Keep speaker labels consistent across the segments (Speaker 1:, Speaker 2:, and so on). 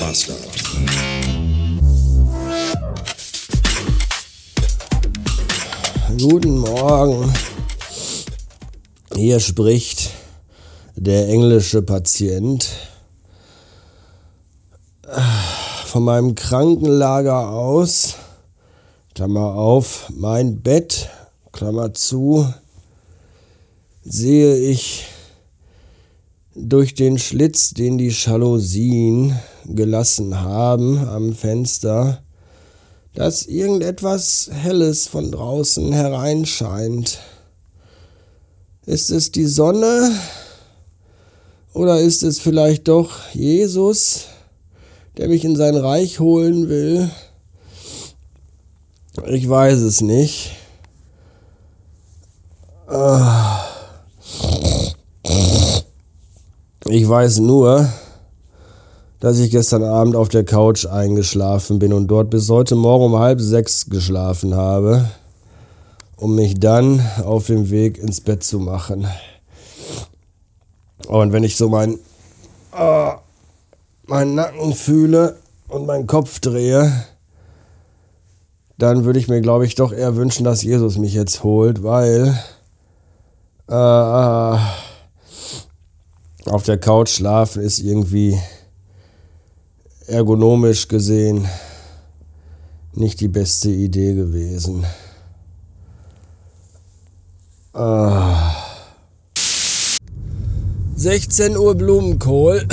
Speaker 1: Master.
Speaker 2: Guten Morgen. Hier spricht der englische Patient. Von meinem Krankenlager aus, Klammer auf, mein Bett, Klammer zu, sehe ich durch den Schlitz, den die Jalousien gelassen haben am Fenster, dass irgendetwas Helles von draußen hereinscheint. Ist es die Sonne oder ist es vielleicht doch Jesus, der mich in sein Reich holen will? Ich weiß es nicht. Ich weiß nur, dass ich gestern Abend auf der Couch eingeschlafen bin und dort bis heute Morgen um halb sechs geschlafen habe, um mich dann auf dem Weg ins Bett zu machen. Und wenn ich so mein, oh, meinen Nacken fühle und meinen Kopf drehe, dann würde ich mir, glaube ich, doch eher wünschen, dass Jesus mich jetzt holt, weil äh, auf der Couch schlafen ist irgendwie ergonomisch gesehen nicht die beste Idee gewesen. Ah. 16 Uhr Blumenkohl.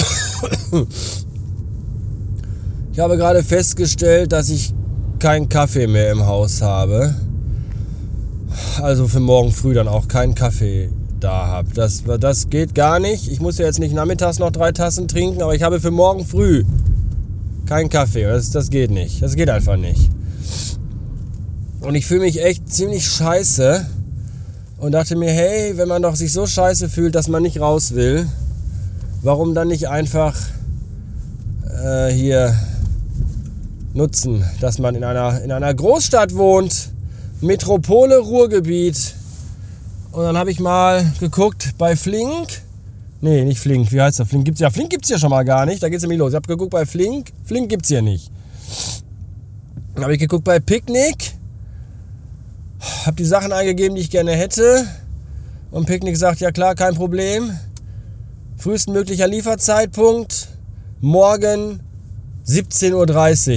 Speaker 2: Ich habe gerade festgestellt, dass ich keinen Kaffee mehr im Haus habe. Also für morgen früh dann auch keinen Kaffee da habe. Das, das geht gar nicht. Ich muss ja jetzt nicht nachmittags noch drei Tassen trinken, aber ich habe für morgen früh kein Kaffee. Das, das geht nicht. Das geht einfach nicht. Und ich fühle mich echt ziemlich scheiße. Und dachte mir, hey, wenn man doch sich so scheiße fühlt, dass man nicht raus will, warum dann nicht einfach äh, hier nutzen, dass man in einer, in einer Großstadt wohnt, Metropole, Ruhrgebiet. Und dann habe ich mal geguckt bei Flink Nee, nicht Flink. Wie heißt der? Flink gibt's ja. Flink gibt's ja schon mal gar nicht. Da geht's nämlich los. Ich habe geguckt bei Flink. Flink gibt's hier nicht. Dann habe ich geguckt bei Picknick. Habe die Sachen eingegeben, die ich gerne hätte. Und Picknick sagt, ja klar, kein Problem. Frühestmöglicher Lieferzeitpunkt. Morgen 17.30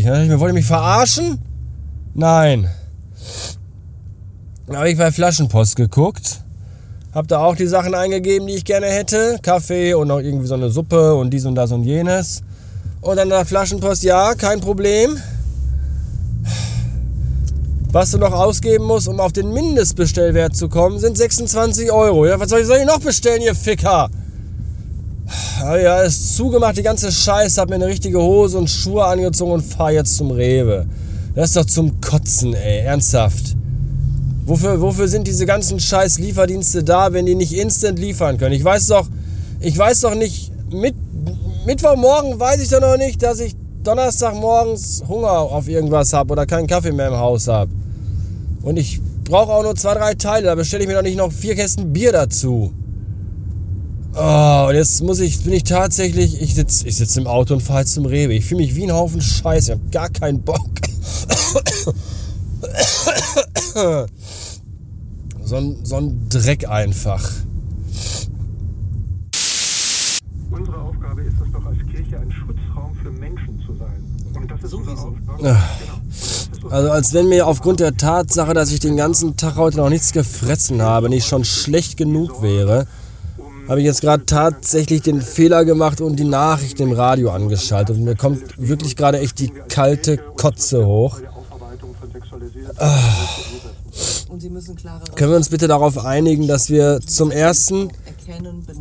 Speaker 2: Uhr. Ich mich verarschen? Nein. Dann habe ich bei Flaschenpost geguckt. Hab da auch die Sachen eingegeben, die ich gerne hätte. Kaffee und noch irgendwie so eine Suppe und dies und das und jenes. Und dann der Flaschenpost, ja, kein Problem. Was du noch ausgeben musst, um auf den Mindestbestellwert zu kommen, sind 26 Euro. Ja, was soll ich, soll ich noch bestellen, ihr Ficker? Ah ja, ist zugemacht, die ganze Scheiße. Hab mir eine richtige Hose und Schuhe angezogen und fahr jetzt zum Rewe. Das ist doch zum Kotzen, ey. Ernsthaft. Wofür, wofür sind diese ganzen scheiß Lieferdienste da, wenn die nicht instant liefern können? Ich weiß doch, ich weiß doch nicht, mit, Mittwochmorgen weiß ich doch noch nicht, dass ich Donnerstagmorgens Hunger auf irgendwas habe oder keinen Kaffee mehr im Haus habe. Und ich brauche auch nur zwei, drei Teile, da bestelle ich mir doch nicht noch vier Kästen Bier dazu. Oh, und jetzt muss ich, bin ich tatsächlich, ich sitze ich sitz im Auto und fahre zum Rewe. Ich fühle mich wie ein Haufen Scheiße, ich habe gar keinen Bock. So ein, so ein Dreck einfach.
Speaker 3: Unsere Aufgabe ist es doch als Kirche ein Schutzraum für Menschen zu sein. Und das ist unsere Aufgabe. Genau.
Speaker 2: Also als wenn mir aufgrund der Tatsache, dass ich den ganzen Tag heute noch nichts gefressen habe, nicht schon schlecht genug wäre, habe ich jetzt gerade tatsächlich den Fehler gemacht und die Nachricht im Radio angeschaltet. Und mir kommt wirklich gerade echt die kalte Kotze hoch. Ah. Können wir uns bitte darauf einigen, dass wir zum ersten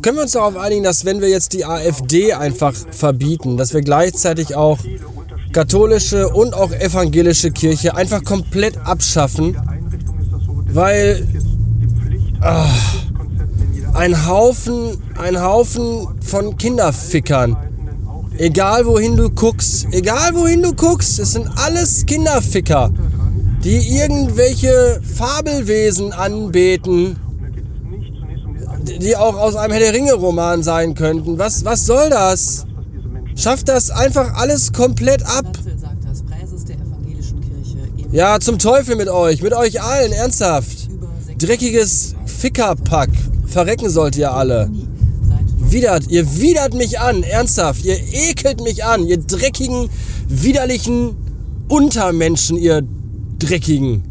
Speaker 2: können wir uns darauf einigen, dass wenn wir jetzt die AfD einfach verbieten, dass wir gleichzeitig auch katholische und auch evangelische Kirche einfach komplett abschaffen, weil ah, ein Haufen, ein Haufen von Kinderfickern, egal wohin du guckst, egal wohin du guckst, es sind alles Kinderficker die irgendwelche Fabelwesen anbeten, die auch aus einem Herr der Ringe Roman sein könnten. Was, was soll das? Schafft das einfach alles komplett ab. Ja, zum Teufel mit euch, mit euch allen, ernsthaft. Dreckiges Fickerpack. Verrecken sollt ihr alle. Widert, ihr widert mich an, ernsthaft. Ihr ekelt mich an, ihr dreckigen, widerlichen Untermenschen, ihr dreckigen.